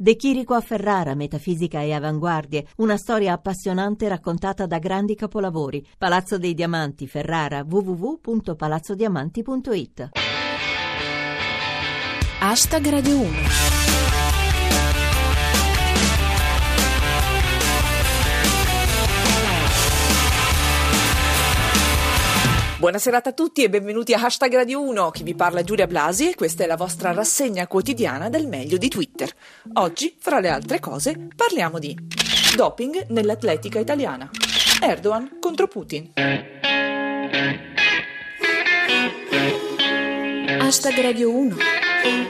De Chirico a Ferrara, metafisica e avanguardie, una storia appassionante raccontata da grandi capolavori. Palazzo dei Diamanti, Ferrara, www.palazzodiamanti.it. Hashtag Radio 1 Buonasera a tutti e benvenuti a Hashtag Radio 1. Chi vi parla è Giulia Blasi e questa è la vostra rassegna quotidiana del meglio di Twitter. Oggi, fra le altre cose, parliamo di doping nell'atletica italiana. Erdogan contro Putin. Hashtag Radio 1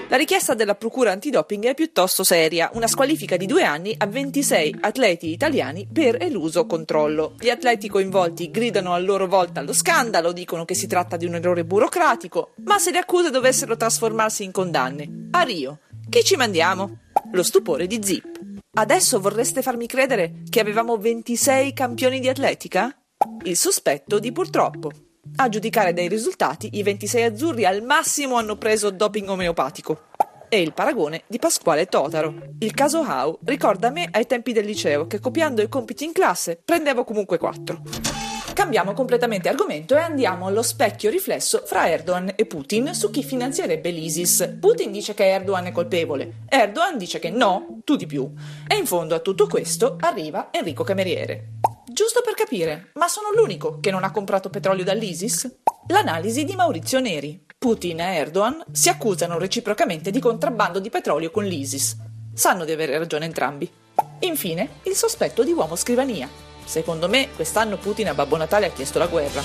la richiesta della Procura antidoping è piuttosto seria, una squalifica di due anni a 26 atleti italiani per eluso controllo. Gli atleti coinvolti gridano a loro volta allo scandalo, dicono che si tratta di un errore burocratico, ma se le accuse dovessero trasformarsi in condanne, a Rio, chi ci mandiamo? Lo stupore di Zip. Adesso vorreste farmi credere che avevamo 26 campioni di atletica? Il sospetto di purtroppo. A giudicare dai risultati, i 26 azzurri al massimo hanno preso doping omeopatico. E il paragone di Pasquale Totaro. Il caso Hau ricorda me ai tempi del liceo che copiando i compiti in classe prendevo comunque 4. Cambiamo completamente argomento e andiamo allo specchio riflesso fra Erdogan e Putin su chi finanzierebbe l'ISIS. Putin dice che Erdogan è colpevole, Erdogan dice che no, tu di più. E in fondo a tutto questo arriva Enrico Cameriere. Giusto per capire, ma sono l'unico che non ha comprato petrolio dall'ISIS? L'analisi di Maurizio Neri. Putin e Erdogan si accusano reciprocamente di contrabbando di petrolio con l'ISIS. Sanno di avere ragione entrambi. Infine, il sospetto di uomo scrivania. Secondo me, quest'anno Putin a Babbo Natale ha chiesto la guerra.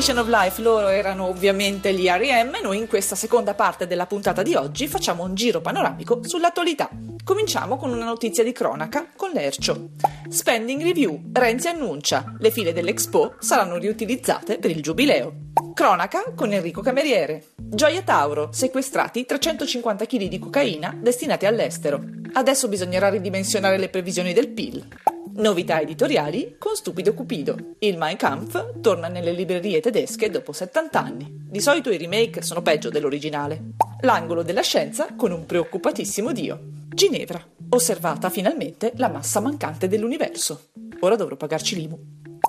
Imitation of Life, loro erano ovviamente gli R.E.M. Noi in questa seconda parte della puntata di oggi facciamo un giro panoramico sull'attualità. Cominciamo con una notizia di cronaca con l'Ercio. Spending Review. Renzi annuncia. Le file dell'Expo saranno riutilizzate per il giubileo. Cronaca con Enrico Cameriere. Gioia Tauro. Sequestrati 350 kg di cocaina destinati all'estero. Adesso bisognerà ridimensionare le previsioni del PIL. Novità editoriali con Stupido Cupido. Il Mein Kampf torna nelle librerie tedesche dopo 70 anni. Di solito i remake sono peggio dell'originale. L'angolo della scienza con un preoccupatissimo dio. Ginevra. Osservata finalmente la massa mancante dell'universo. Ora dovrò pagarci l'IMU.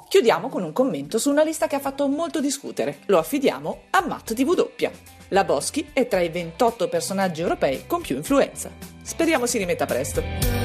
Chiudiamo con un commento su una lista che ha fatto molto discutere. Lo affidiamo a Matt TV. La Boschi è tra i 28 personaggi europei con più influenza. Speriamo si rimetta presto.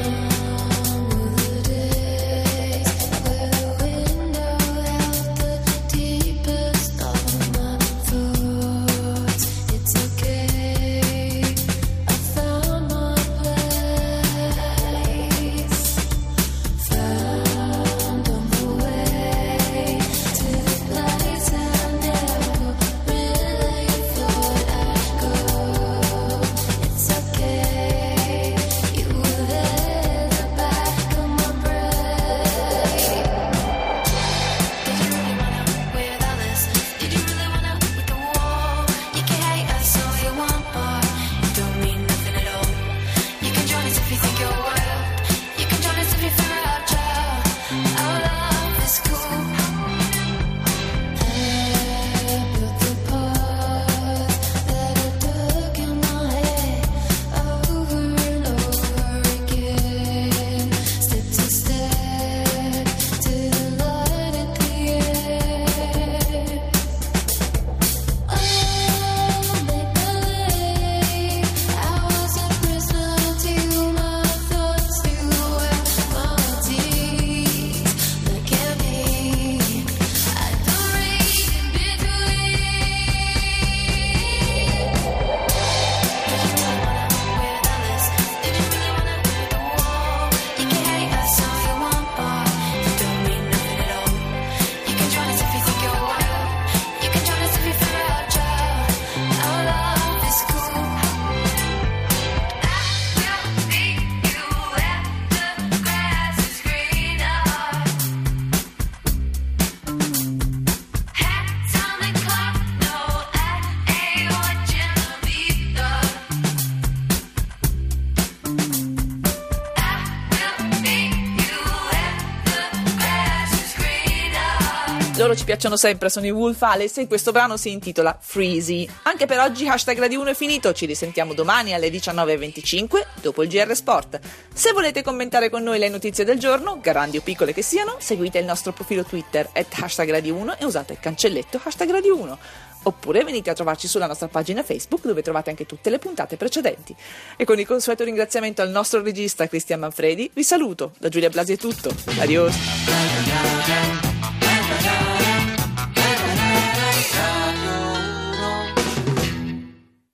Loro ci piacciono sempre, sono i Wolf Alice e questo brano si intitola Freezy. Anche per oggi hashtag Radio 1 è finito, ci risentiamo domani alle 19.25 dopo il GR Sport. Se volete commentare con noi le notizie del giorno, grandi o piccole che siano, seguite il nostro profilo Twitter at hashtag Radio 1 e usate il cancelletto hashtag Radio 1 oppure venite a trovarci sulla nostra pagina Facebook dove trovate anche tutte le puntate precedenti. E con il consueto ringraziamento al nostro regista Cristian Manfredi, vi saluto. Da Giulia Blasi è tutto. Adios.